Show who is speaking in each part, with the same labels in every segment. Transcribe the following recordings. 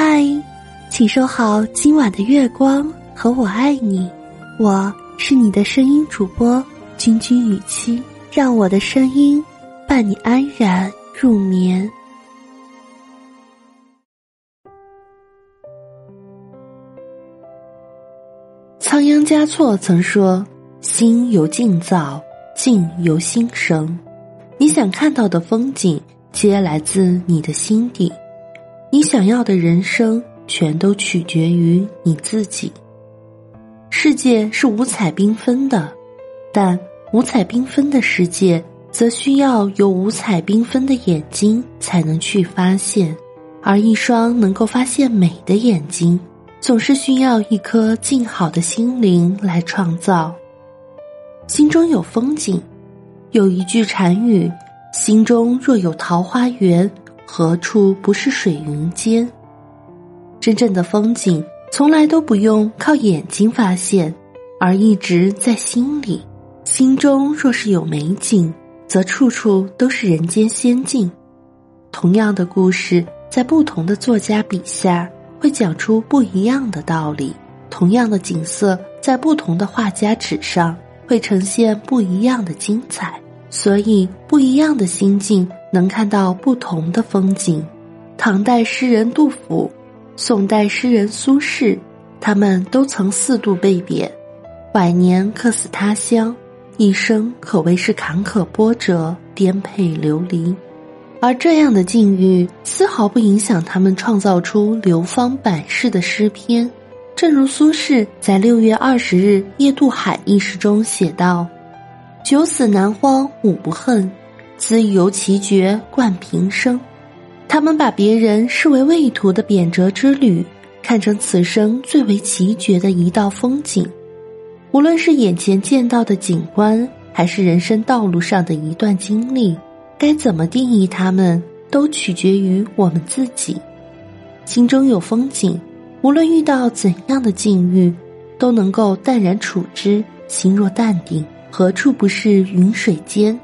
Speaker 1: 嗨，请收好今晚的月光和我爱你。我是你的声音主播君君雨期，让我的声音伴你安然入眠。仓央嘉措曾说：“心由境造，境由心生。你想看到的风景，皆来自你的心底。”你想要的人生，全都取决于你自己。世界是五彩缤纷的，但五彩缤纷的世界，则需要有五彩缤纷的眼睛才能去发现。而一双能够发现美的眼睛，总是需要一颗静好的心灵来创造。心中有风景，有一句禅语：“心中若有桃花源。”何处不是水云间？真正的风景从来都不用靠眼睛发现，而一直在心里。心中若是有美景，则处处都是人间仙境。同样的故事，在不同的作家笔下，会讲出不一样的道理；同样的景色，在不同的画家纸上，会呈现不一样的精彩。所以，不一样的心境能看到不同的风景。唐代诗人杜甫，宋代诗人苏轼，他们都曾四度被贬，晚年客死他乡，一生可谓是坎坷波折、颠沛流离。而这样的境遇，丝毫不影响他们创造出流芳百世的诗篇。正如苏轼在六月二十日夜渡海一诗中写道。九死难荒五不恨，自由其绝冠平生。他们把别人视为畏途的贬谪之旅，看成此生最为奇绝的一道风景。无论是眼前见到的景观，还是人生道路上的一段经历，该怎么定义他们，都取决于我们自己。心中有风景，无论遇到怎样的境遇，都能够淡然处之，心若淡定。何处不是云水间？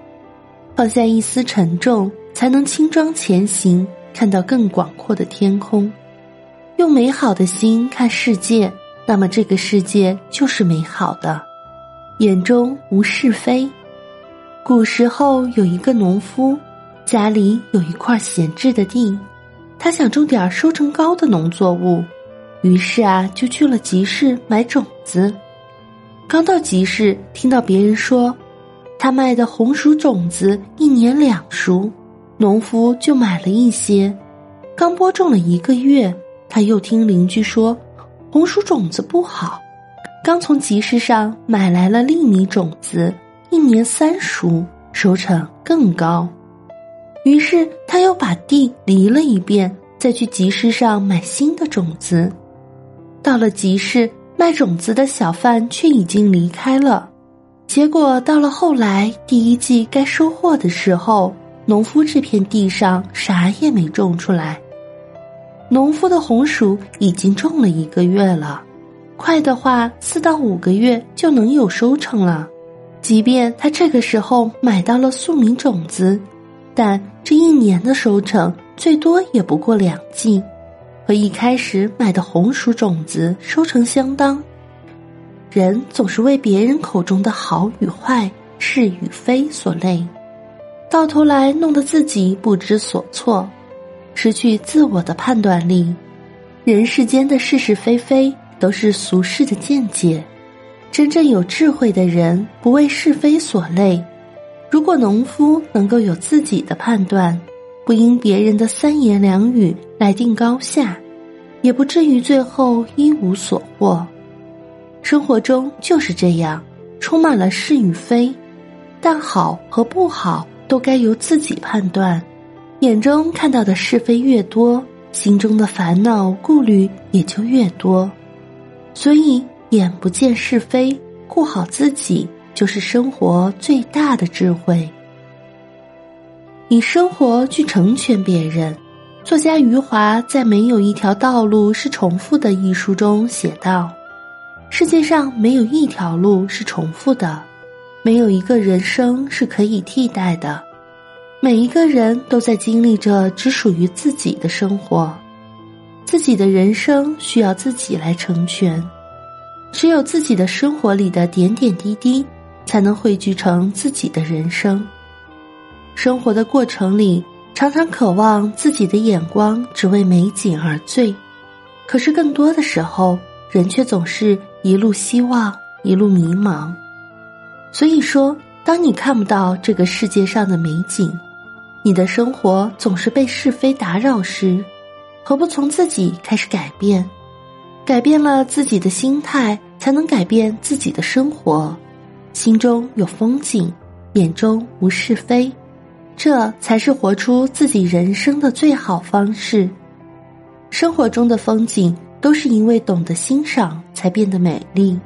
Speaker 1: 放下一丝沉重，才能轻装前行，看到更广阔的天空。用美好的心看世界，那么这个世界就是美好的。眼中无是非。古时候有一个农夫，家里有一块闲置的地，他想种点收成高的农作物，于是啊，就去了集市买种子。刚到集市，听到别人说，他卖的红薯种子一年两熟，农夫就买了一些。刚播种了一个月，他又听邻居说，红薯种子不好，刚从集市上买来了粒米种子，一年三熟，收成更高。于是他又把地犁了一遍，再去集市上买新的种子。到了集市。卖种子的小贩却已经离开了，结果到了后来第一季该收获的时候，农夫这片地上啥也没种出来。农夫的红薯已经种了一个月了，快的话四到五个月就能有收成了。即便他这个时候买到了粟米种子，但这一年的收成最多也不过两季。和一开始买的红薯种子收成相当，人总是为别人口中的好与坏、是与非所累，到头来弄得自己不知所措，失去自我的判断力。人世间的是是非非都是俗世的见解，真正有智慧的人不为是非所累。如果农夫能够有自己的判断。不因别人的三言两语来定高下，也不至于最后一无所获。生活中就是这样，充满了是与非，但好和不好都该由自己判断。眼中看到的是非越多，心中的烦恼顾虑也就越多。所以，眼不见是非，顾好自己，就是生活最大的智慧。以生活去成全别人。作家余华在《没有一条道路是重复的》一书中写道：“世界上没有一条路是重复的，没有一个人生是可以替代的。每一个人都在经历着只属于自己的生活，自己的人生需要自己来成全，只有自己的生活里的点点滴滴，才能汇聚成自己的人生。生活的过程里，常常渴望自己的眼光只为美景而醉，可是更多的时候，人却总是一路希望，一路迷茫。所以说，当你看不到这个世界上的美景，你的生活总是被是非打扰时，何不从自己开始改变？改变了自己的心态，才能改变自己的生活。心中有风景，眼中无是非，这才是活出自己人生的最好方式。生活中的风景，都是因为懂得欣赏，才变得美丽。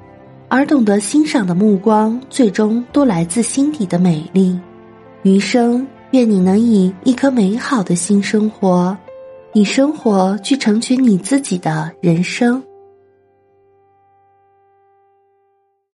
Speaker 1: 而懂得欣赏的目光，最终都来自心底的美丽。余生，愿你能以一颗美好的心生活，以生活去成全你自己的人生。